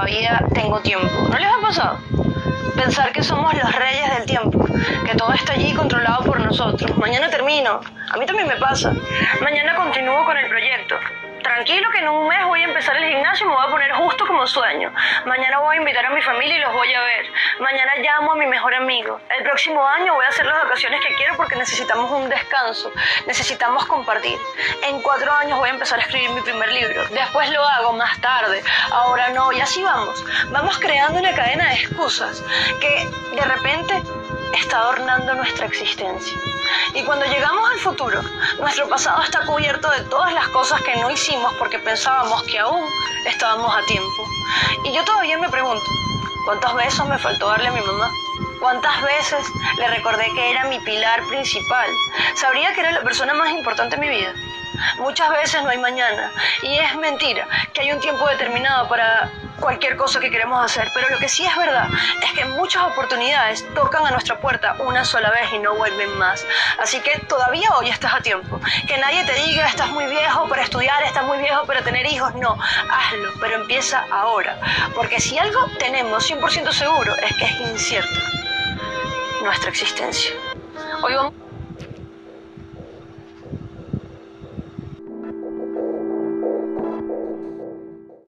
todavía tengo tiempo. ¿No les ha pasado? Pensar que somos los reyes del tiempo, que todo está allí controlado por nosotros. Mañana termino. A mí también me pasa. Mañana continúo con el proyecto. Tranquilo que en un mes voy a empezar el gimnasio y me voy a poner justo como sueño. Mañana voy a invitar a mi familia y los voy a ver. Mañana llamo a mi mejor amigo. El próximo año voy a hacer las vacaciones que quiero porque necesitamos un descanso. Necesitamos compartir. En cuatro años voy a empezar a escribir mi primer libro. Después lo hago más tarde. Ahora no. Y así vamos. Vamos creando una cadena de excusas que de repente está adornando nuestra existencia. Y cuando llegamos al futuro, nuestro pasado está cubierto de todas las cosas que no hicimos porque pensábamos que aún estábamos a tiempo. Y yo todavía me pregunto, ¿cuántos besos me faltó darle a mi mamá? ¿Cuántas veces le recordé que era mi pilar principal? Sabría que era la persona más importante en mi vida. Muchas veces no hay mañana y es mentira que hay un tiempo determinado para cualquier cosa que queremos hacer, pero lo que sí es verdad es que muchas oportunidades tocan a nuestra puerta una sola vez y no vuelven más. Así que todavía hoy estás a tiempo. Que nadie te diga estás muy viejo para estudiar, estás muy viejo para tener hijos. No, hazlo, pero empieza ahora. Porque si algo tenemos 100% seguro es que es incierto nuestra existencia. Hoy vamos